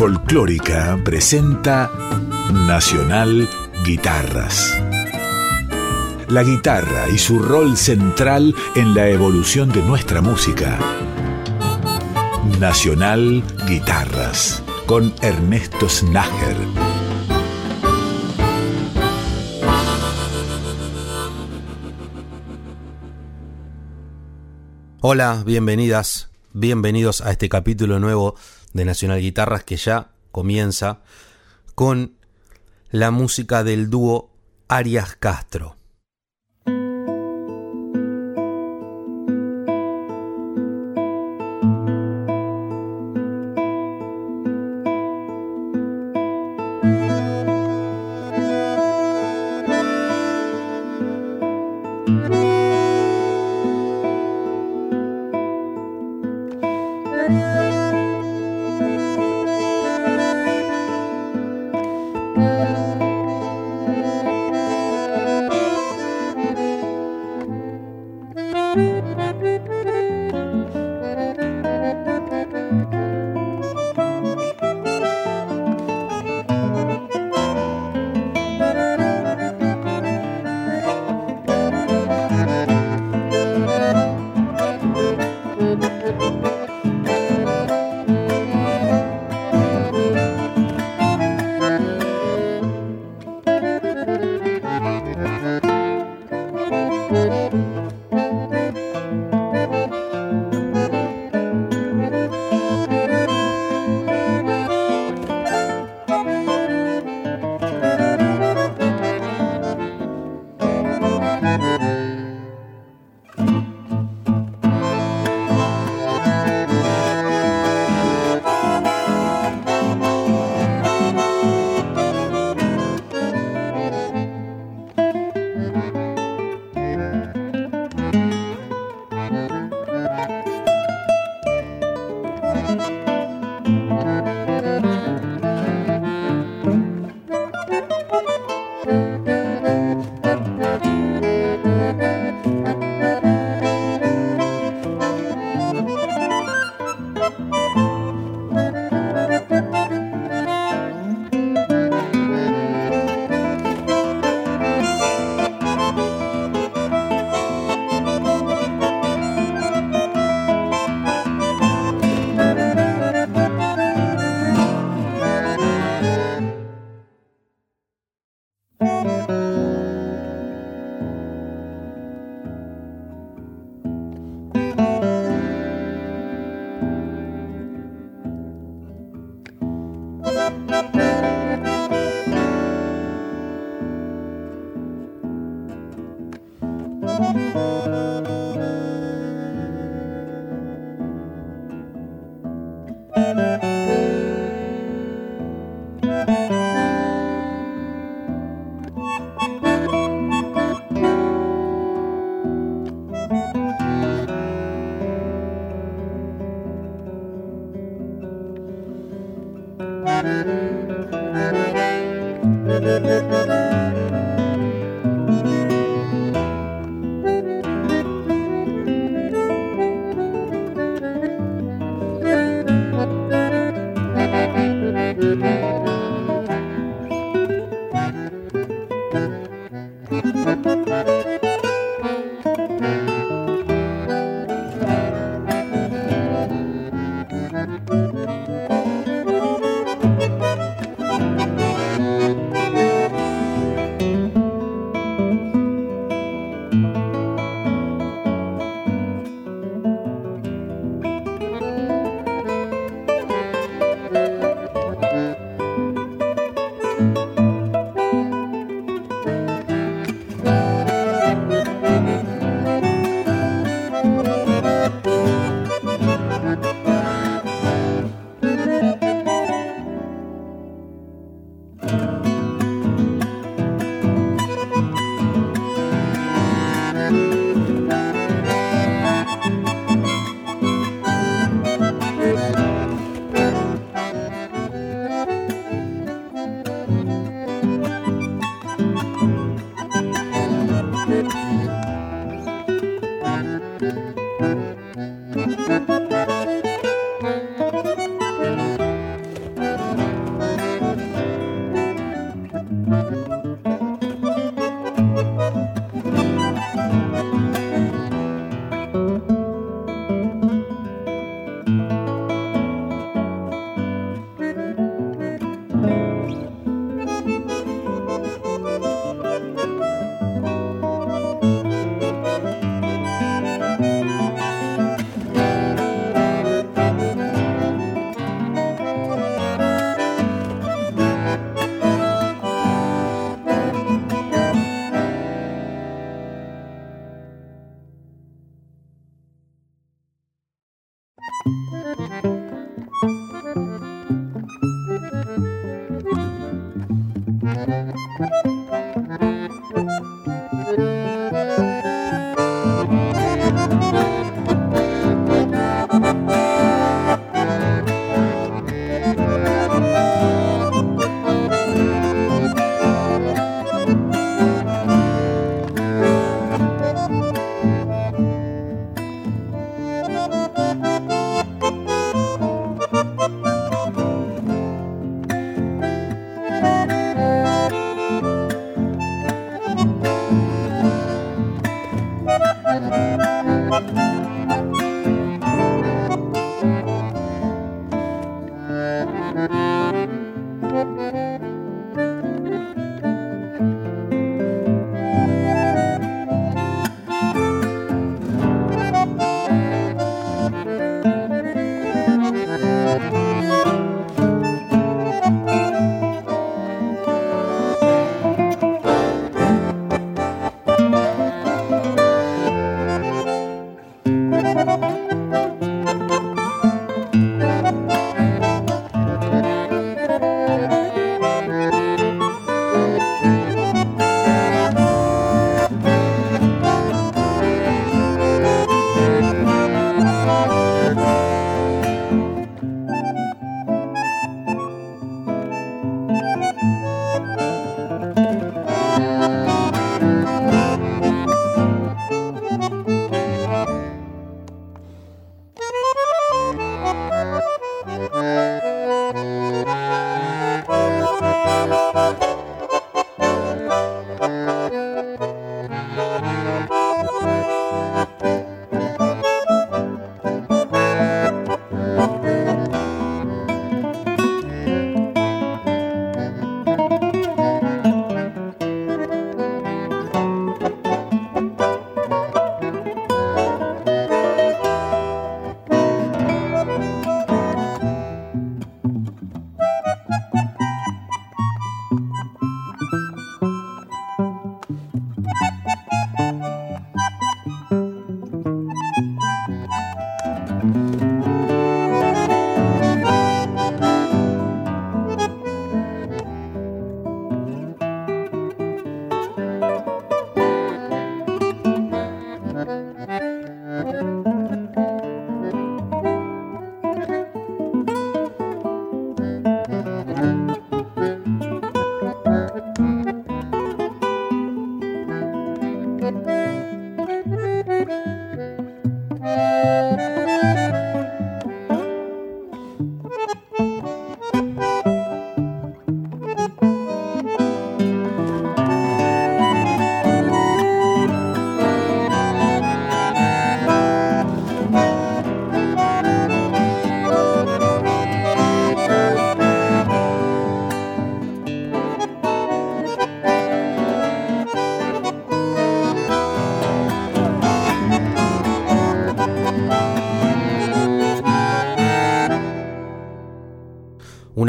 Folclórica presenta Nacional Guitarras. La guitarra y su rol central en la evolución de nuestra música. Nacional Guitarras con Ernesto Snager. Hola, bienvenidas, bienvenidos a este capítulo nuevo de Nacional Guitarras que ya comienza con la música del dúo Arias Castro.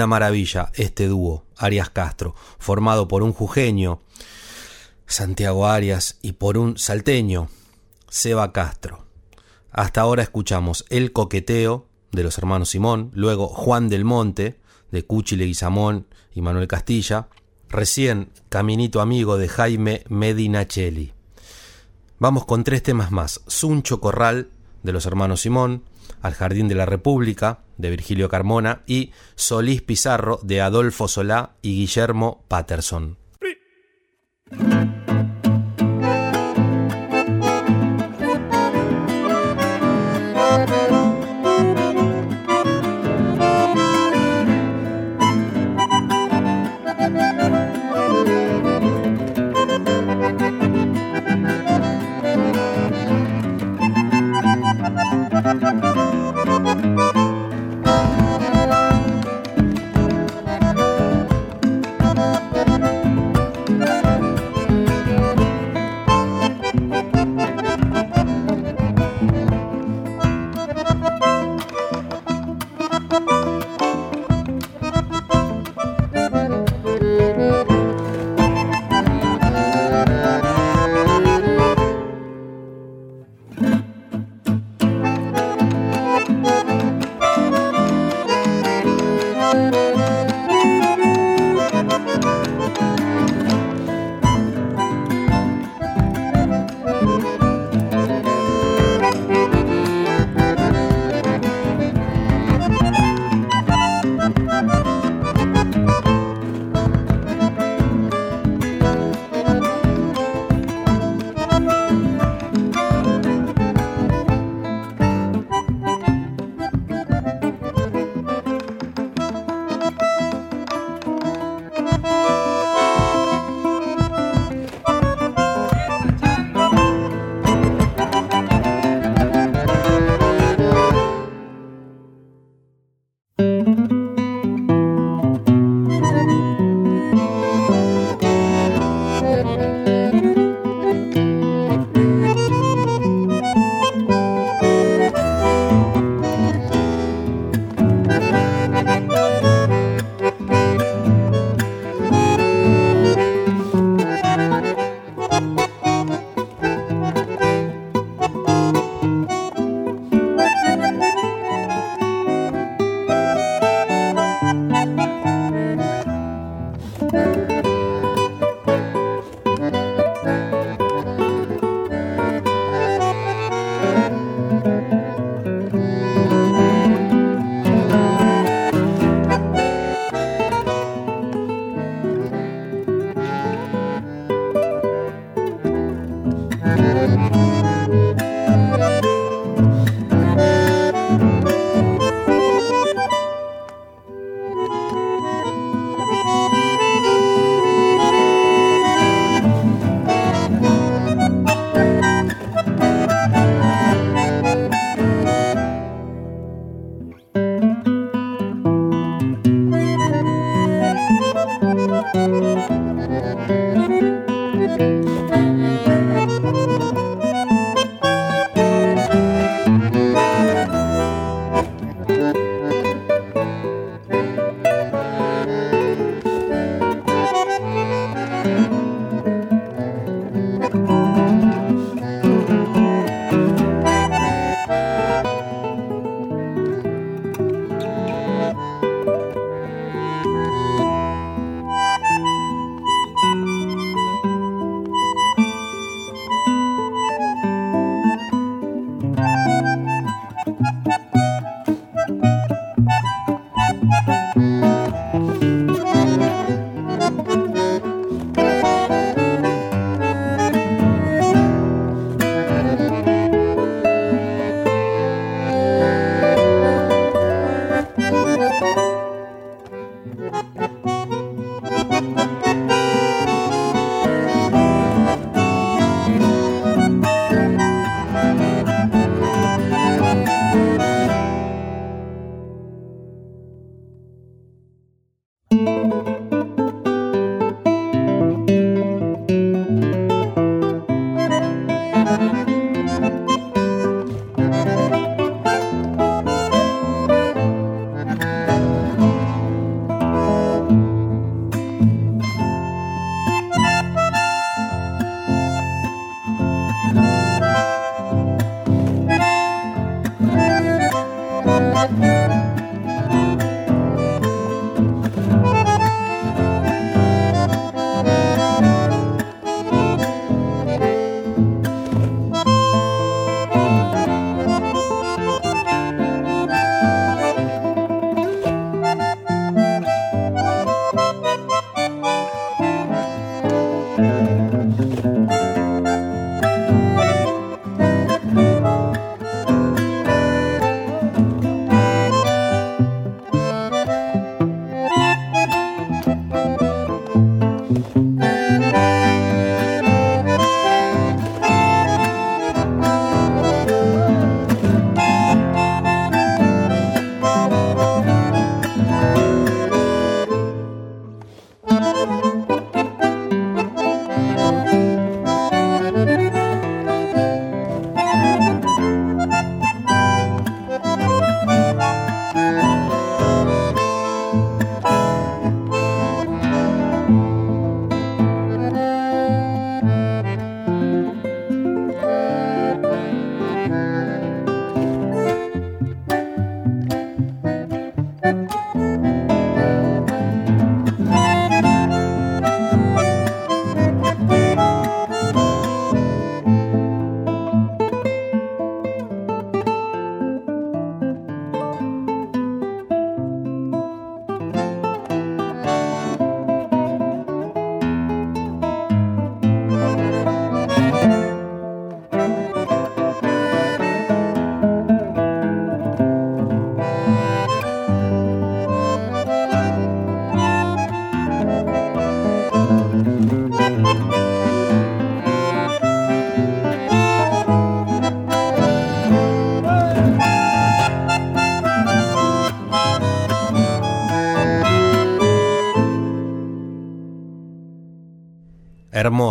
Una maravilla este dúo, Arias Castro, formado por un jujeño, Santiago Arias, y por un salteño, Seba Castro. Hasta ahora escuchamos El Coqueteo de los hermanos Simón, luego Juan del Monte de Cuchi Leguizamón y Manuel Castilla, recién Caminito Amigo de Jaime Medinachelli. Vamos con tres temas más, Suncho Corral de los hermanos Simón, Al Jardín de la República de Virgilio Carmona y Solís Pizarro de Adolfo Solá y Guillermo Patterson.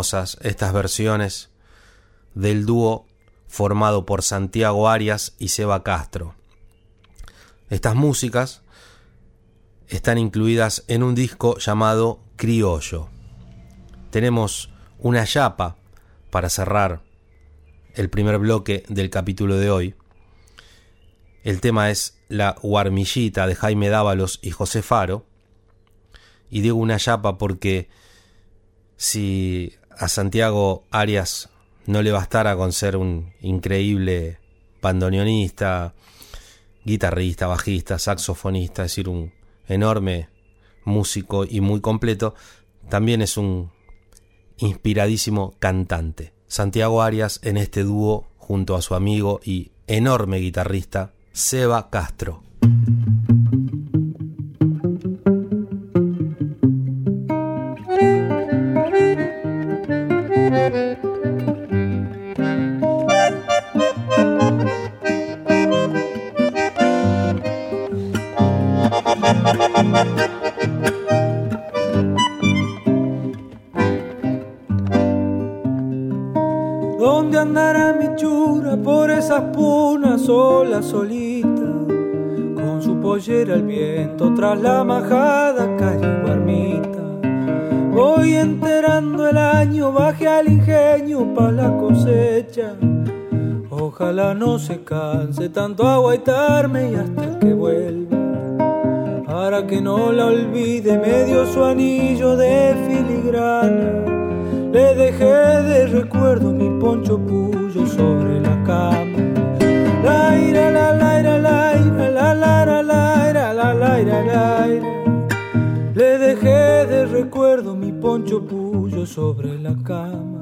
Estas versiones del dúo formado por Santiago Arias y Seba Castro. Estas músicas están incluidas en un disco llamado Criollo. Tenemos una chapa para cerrar el primer bloque del capítulo de hoy. El tema es La Guarmillita de Jaime Dávalos y José Faro. Y digo una chapa porque si a Santiago Arias no le bastara con ser un increíble bandoneonista, guitarrista, bajista, saxofonista, es decir, un enorme músico y muy completo, también es un inspiradísimo cantante. Santiago Arias en este dúo junto a su amigo y enorme guitarrista Seba Castro. Andará mi chura por esas punas sola, solita? Con su pollera al viento tras la majada cariguarmita. Voy enterando el año, baje al ingenio pa' la cosecha. Ojalá no se canse tanto aguaitarme y hasta que vuelva. Para que no la olvide, medio su anillo de filigrana. Le dejé de recuerdo mi poncho puyo sobre la cama. La ira, la la ira, la ira, la la la la ira, la la ira, la Le dejé de recuerdo mi poncho puyo sobre la cama.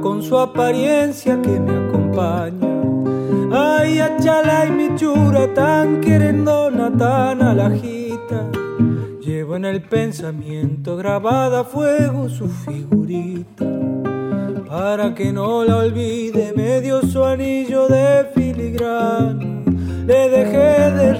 Con su apariencia que me acompaña. Ay, achala y mi chura tan querendona, tan alajita. Llevo en el pensamiento grabada a fuego su figurita. Para que no la olvide, me dio su anillo de filigrana. Le dejé de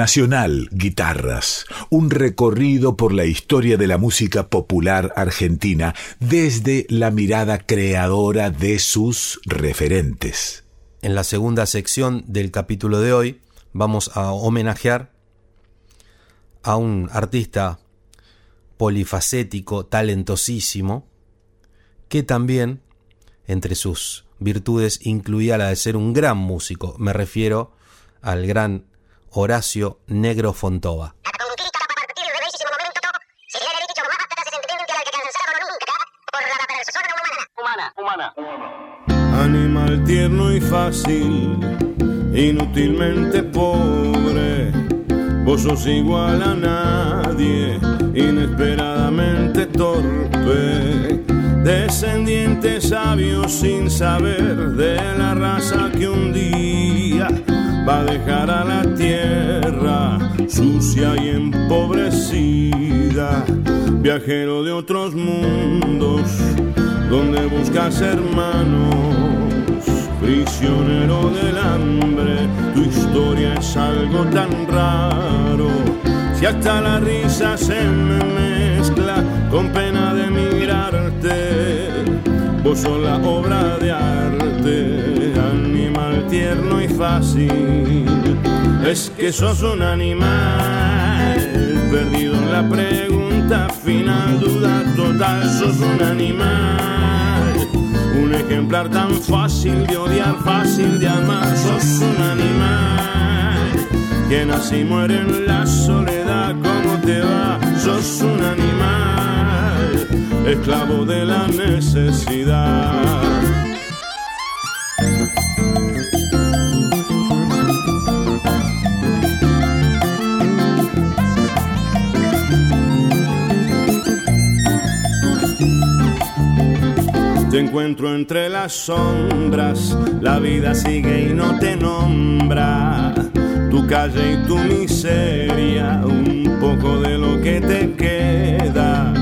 Nacional Guitarras, un recorrido por la historia de la música popular argentina desde la mirada creadora de sus referentes. En la segunda sección del capítulo de hoy vamos a homenajear a un artista polifacético, talentosísimo, que también entre sus virtudes incluía la de ser un gran músico. Me refiero al gran Horacio Negro Fontova. Animal tierno y fácil, inútilmente pobre. Vos sos igual a nadie, inesperadamente torpe descendiente sabio sin saber de la raza que un día a dejar a la tierra sucia y empobrecida, viajero de otros mundos donde buscas hermanos, prisionero del hambre, tu historia es algo tan raro, si hasta la risa se me mezcla con pena de vos sos la obra de arte, animal tierno y fácil. Es que sos un animal, perdido en la pregunta final, duda total, sos un animal. Un ejemplar tan fácil de odiar, fácil de amar, sos un animal. Que nace y muere en la soledad, ¿cómo te va? Sos un animal esclavo de la necesidad. Encuentro entre las sombras, la vida sigue y no te nombra. Tu calle y tu miseria, un poco de lo que te queda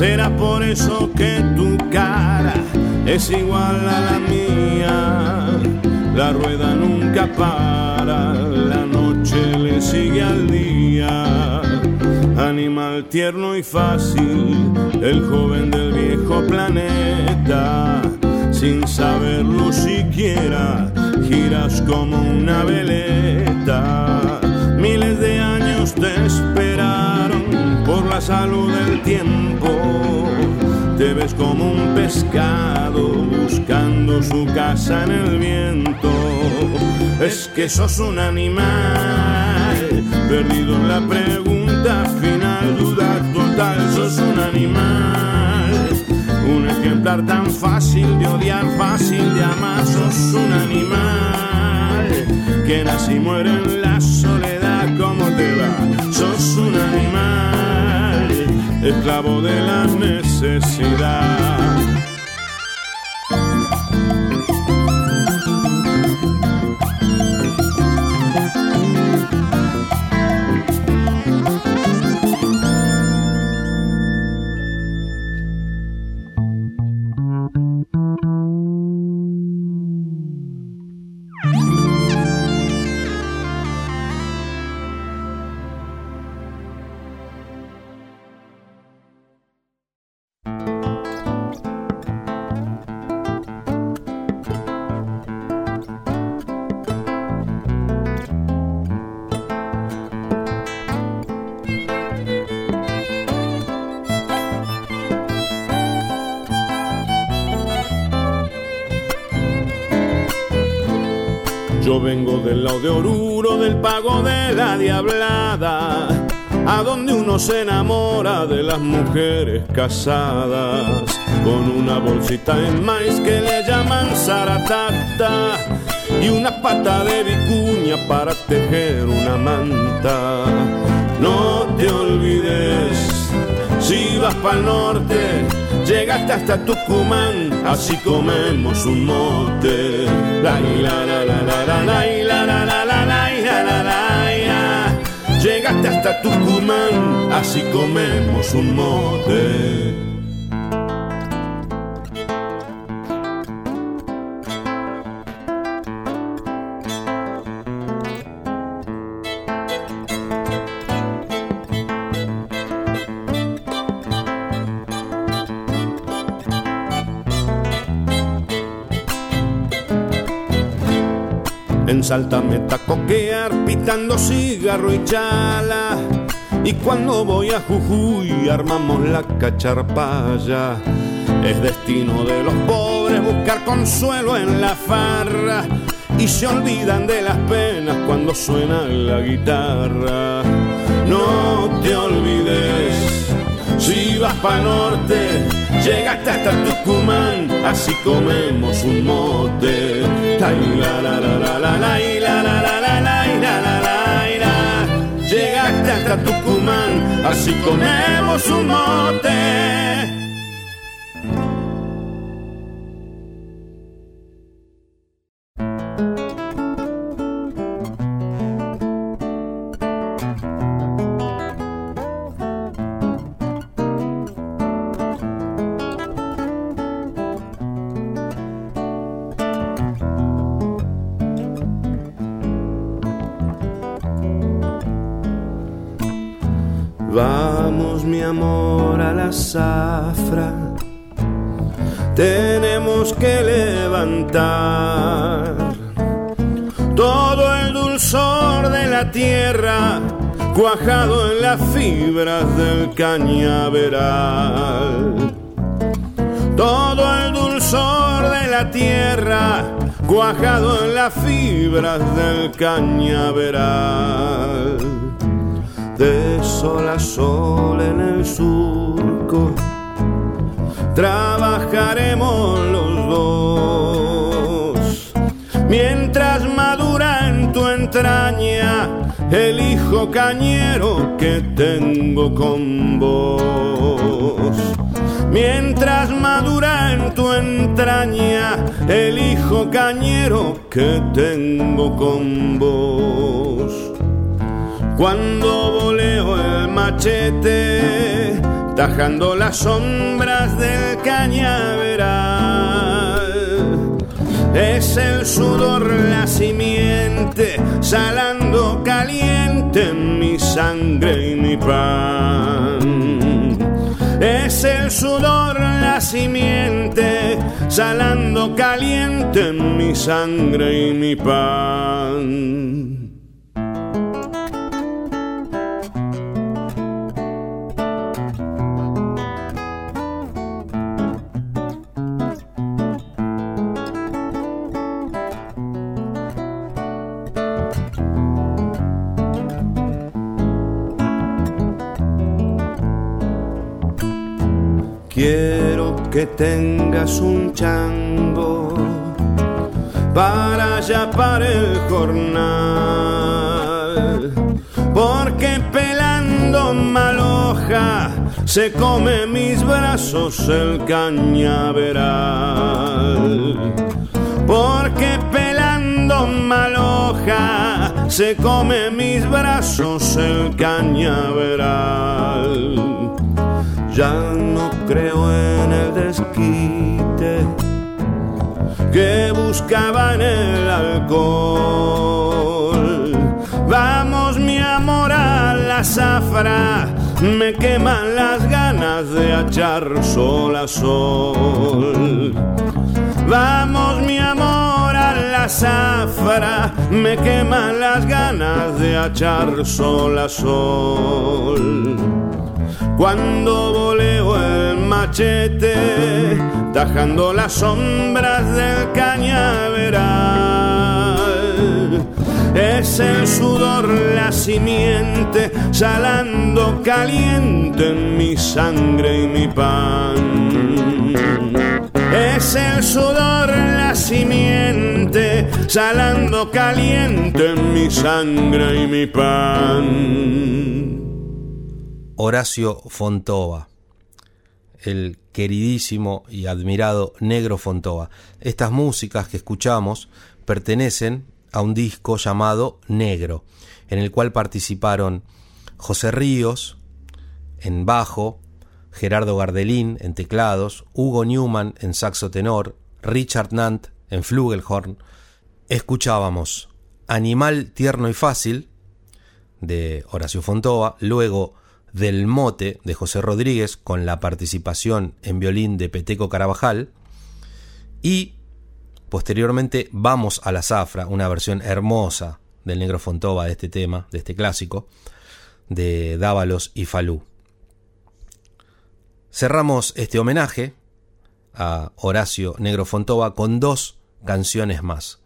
Será por eso que tu cara es igual a la mía. La rueda nunca para, la noche le sigue al día. Animal tierno y fácil, el joven del viejo planeta. Sin saberlo siquiera, giras como una veleta. Miles de años te esperaron por la salud del tiempo. Te ves como un pescado buscando su casa en el viento. Es que sos un animal, perdido en la pregunta final, duda total, sos un animal. Un ejemplar tan fácil de odiar, fácil de amar, sos un animal que nace y muere en la soledad, ¿cómo te va? Sos un animal esclavo de la necesidad. Yo vengo del lado de Oruro, del pago de la diablada, a donde uno se enamora de las mujeres casadas, con una bolsita en maíz que le llaman zaratata y una pata de vicuña para tejer una manta. No te olvides, si vas para el norte, llegaste hasta fuman, así comemos un mote. La la la la la la la la la la la la la la la la Llegaste hasta Tucumán, así comemos un mote. Salta me coquear pitando cigarro y chala. Y cuando voy a Jujuy armamos la cacharpaya. Es destino de los pobres buscar consuelo en la farra. Y se olvidan de las penas cuando suena la guitarra. No te olvides, si vas para norte, llegaste hasta Tucumán, así comemos un mote. Llegaste hasta Tucumán, así comemos un mote. Todo el dulzor de la tierra cuajado en las fibras del cañaveral. Todo el dulzor de la tierra cuajado en las fibras del cañaveral. De sol a sol en el sur trabajaremos los dos. Mientras madura en tu entraña el hijo cañero que tengo con vos. Mientras madura en tu entraña el hijo cañero que tengo con vos. Cuando voleo el machete, tajando las sombras del cañaveral. Es el sudor la simiente, salando caliente mi sangre y mi pan. Es el sudor la simiente, salando caliente mi sangre y mi pan. Que tengas un chango para allá para el jornal. Porque pelando maloja se come mis brazos el cañaveral. Porque pelando maloja se come mis brazos el cañaveral ya no creo en el desquite que buscaba en el alcohol. Vamos mi amor a la zafra, me queman las ganas de echar sol a sol. Vamos mi amor a la zafra, me queman las ganas de echar sol a sol cuando voleo el machete, tajando las sombras del cañaveral. Es el sudor la simiente, salando caliente en mi sangre y mi pan. Es el sudor la simiente, salando caliente en mi sangre y mi pan. Horacio Fontova, el queridísimo y admirado Negro Fontova. Estas músicas que escuchamos pertenecen a un disco llamado Negro, en el cual participaron José Ríos en bajo, Gerardo Gardelín en teclados, Hugo Newman en saxo tenor, Richard Nant en flugelhorn. Escuchábamos Animal tierno y fácil de Horacio Fontova, luego Del Mote de José Rodríguez con la participación en violín de Peteco Carabajal. Y Posteriormente vamos a la zafra, una versión hermosa del negro Fontova de este tema, de este clásico, de Dávalos y Falú. Cerramos este homenaje a Horacio Negro Fontova con dos canciones más,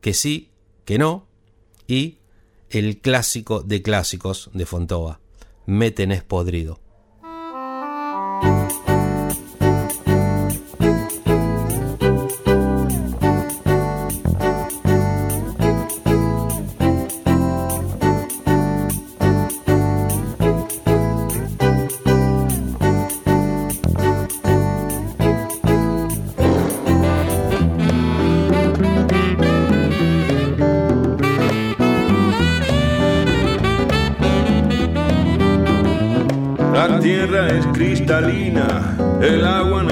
que sí, que no, y el clásico de clásicos de Fontova, Me tenés podrido.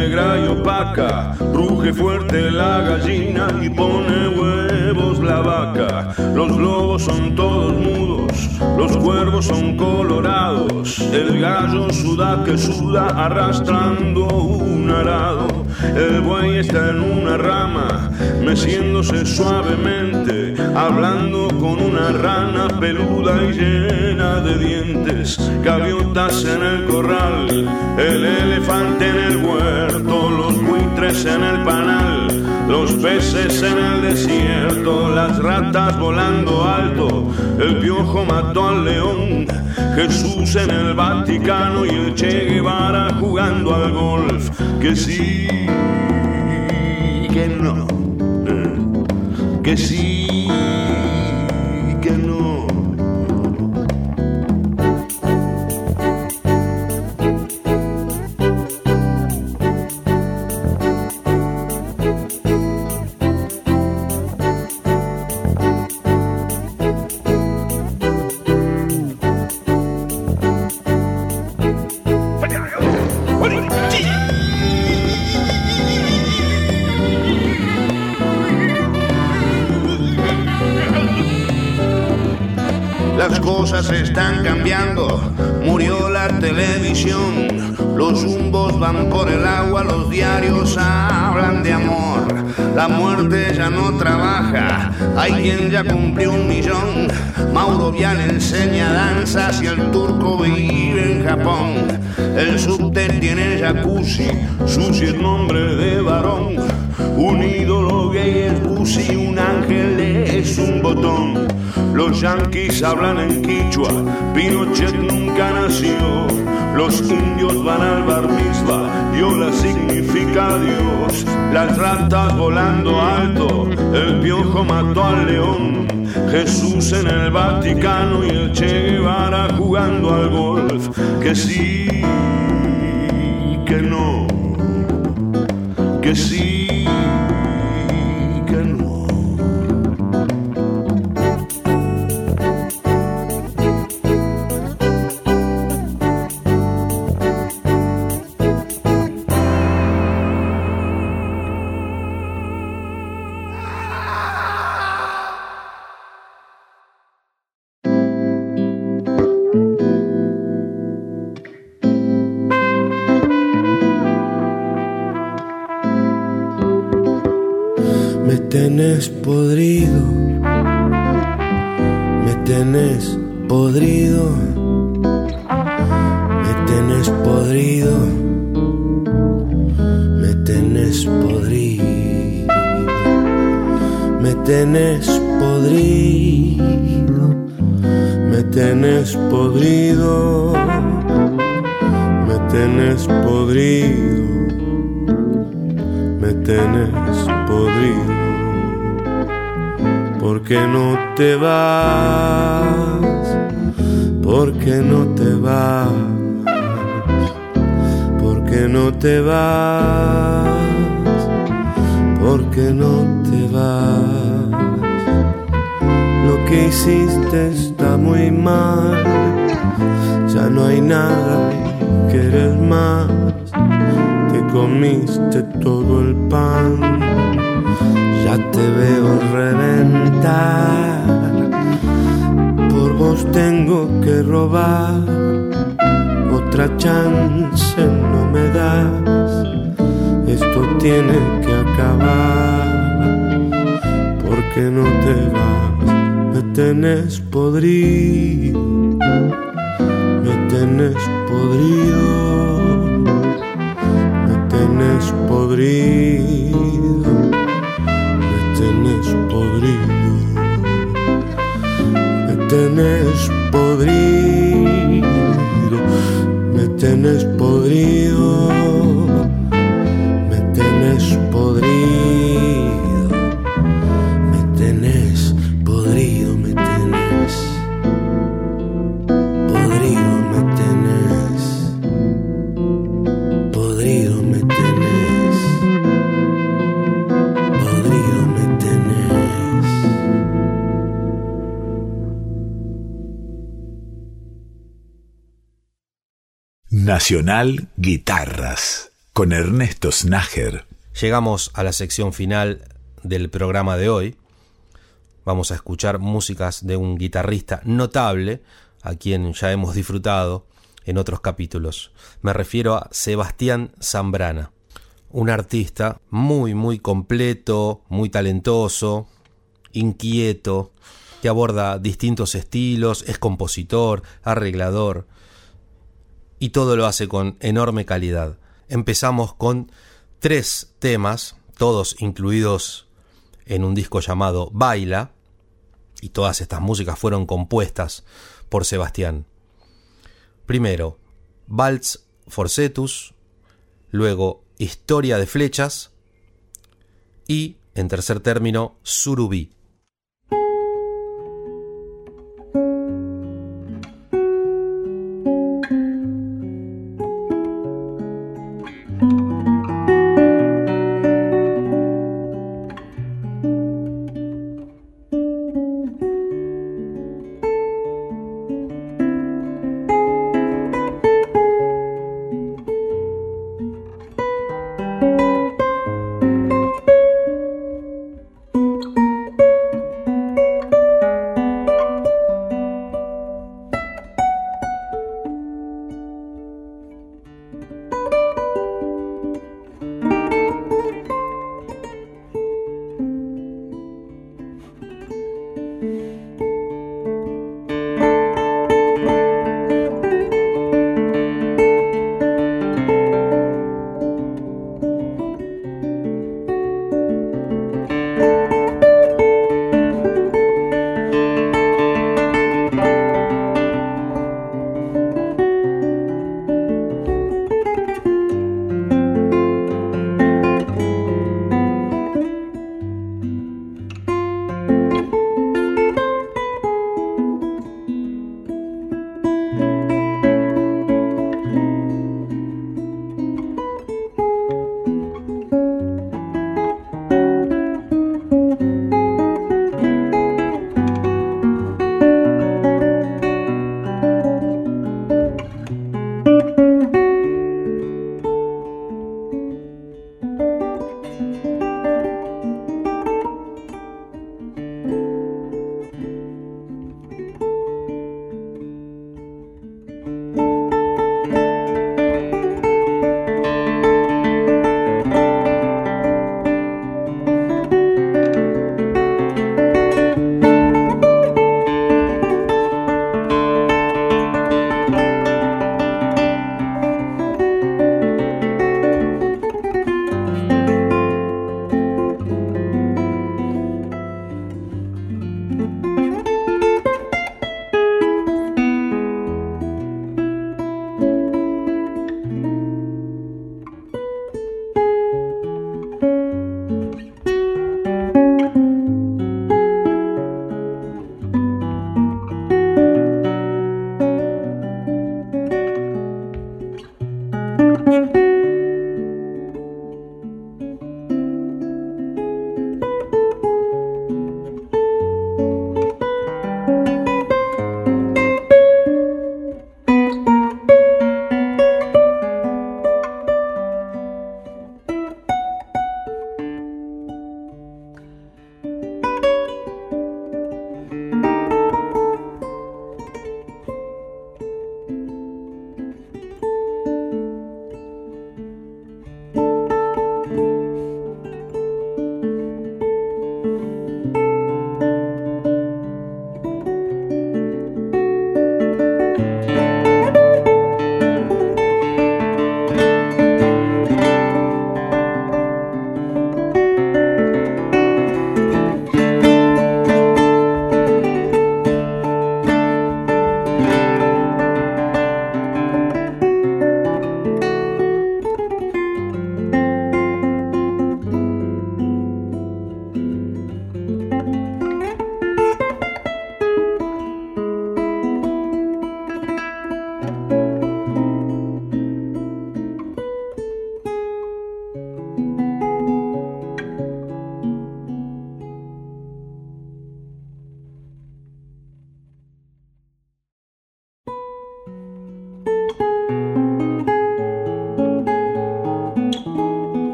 Negra y opaca, ruge fuerte la gallina y pone huevos la vaca. Los lobos son todos mudos, los cuervos son colorados, el gallo suda que suda arrastrando un arado. El buey está en una rama, meciéndose suavemente, hablando con una rana peluda y llena de dientes. Gaviotas en el corral, el elefante en el huerto, los buitres en el panal, los peces en el desierto, las ratas volando alto, el piojo mató al león, Jesús en el Vaticano y el Che Guevara jugando al golf. Que sí, que no, que el subte tiene jacuzzi, sushi es nombre de varón, un ídolo gay es Pussy, un ángel es un botón. Los yanquis hablan en quichua, Pinochet nunca nació. Los indios van al bar mitzvah, Yola significa Dios. Las ratas volando alto, el piojo mató al león. Jesús en el Vaticano y el Che Guevara jugando al golf. Que sí, que no, que sí. Hiciste está muy mal, ya no hay nada que quieres más. Te comiste todo el pan, ya te veo reventar. Por vos tengo que robar, otra chance no me das. Esto tiene que acabar, porque no te vas, me tenés podrido, me tenés podrido, me tenés podrido, me tenés podrido, me tenés podrido, me tenés podrido. Nacional Guitarras con Ernesto Snager. Llegamos a la sección final del programa de hoy. Vamos a escuchar músicas de un guitarrista notable, a quien ya hemos disfrutado en otros capítulos. Me refiero a Sebastián Zambrana, un artista muy, muy completo, muy talentoso, inquieto, que aborda distintos estilos, es compositor, arreglador, y todo lo hace con enorme calidad. Empezamos con tres temas, todos incluidos en un disco llamado Baila, y todas estas músicas fueron compuestas por Sebastián. Primero, Waltz Forcetus, luego Historia de Flechas y, en tercer término, Surubí.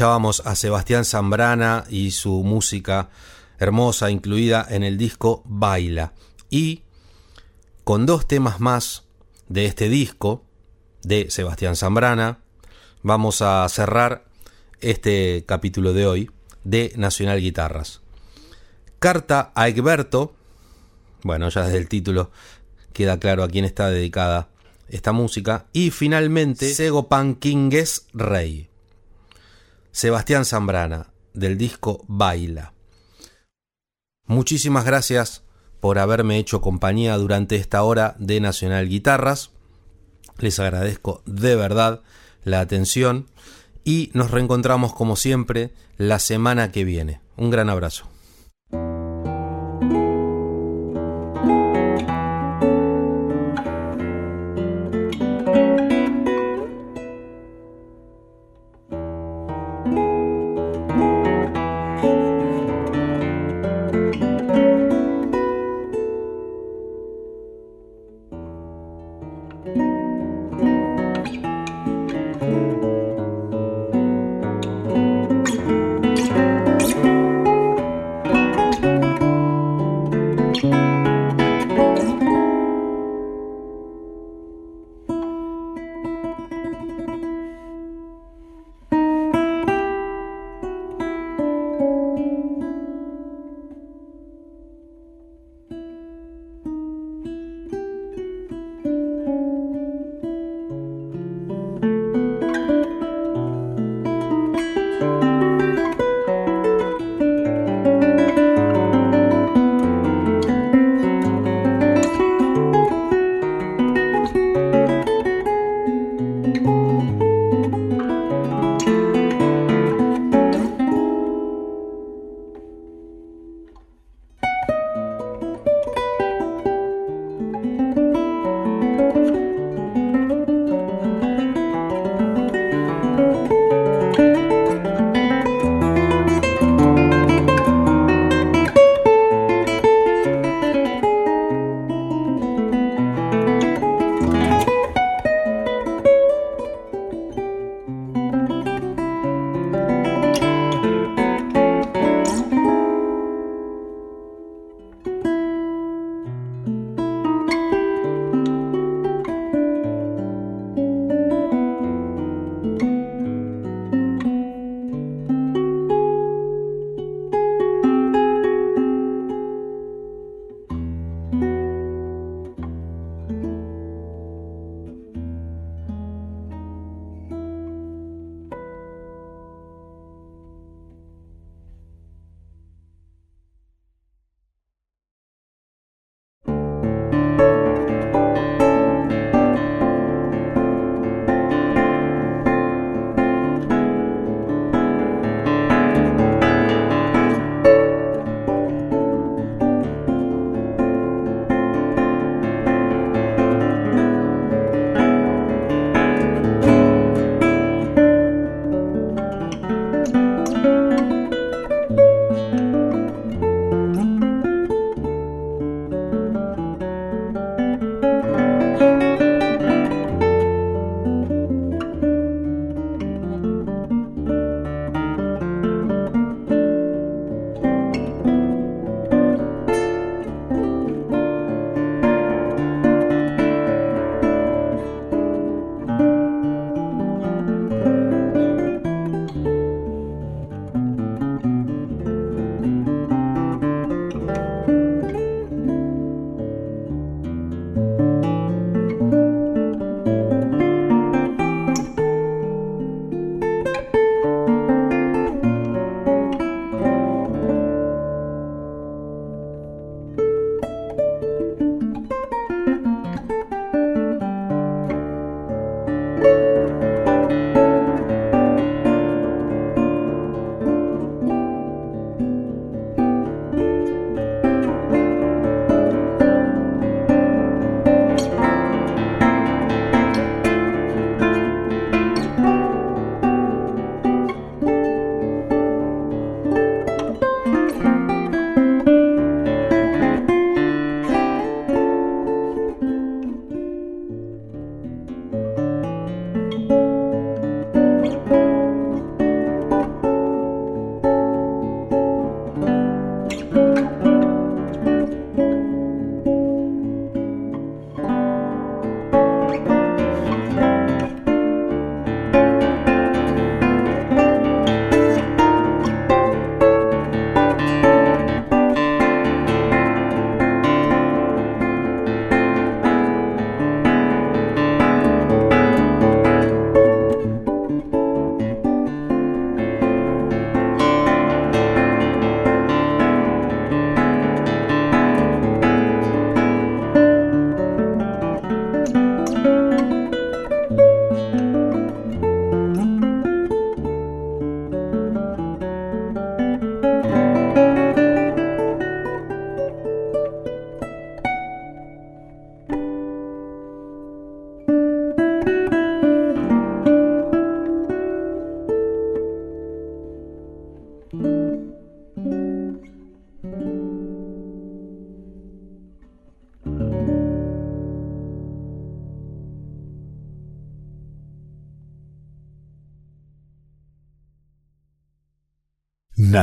Escuchábamos a Sebastián Zambrana y su música hermosa incluida en el disco Baila. Y con dos temas más de este disco de Sebastián Zambrana, vamos a cerrar este capítulo de hoy de Nacional Guitarras. Carta a Egberto, bueno, ya desde el título queda claro a quién está dedicada esta música. Y finalmente, Sego Panquingues Rey. Sebastián Zambrana, del disco Baila. Muchísimas gracias por haberme hecho compañía durante esta hora de Nacional Guitarras. Les agradezco de verdad la atención y nos reencontramos como siempre la semana que viene. Un gran abrazo.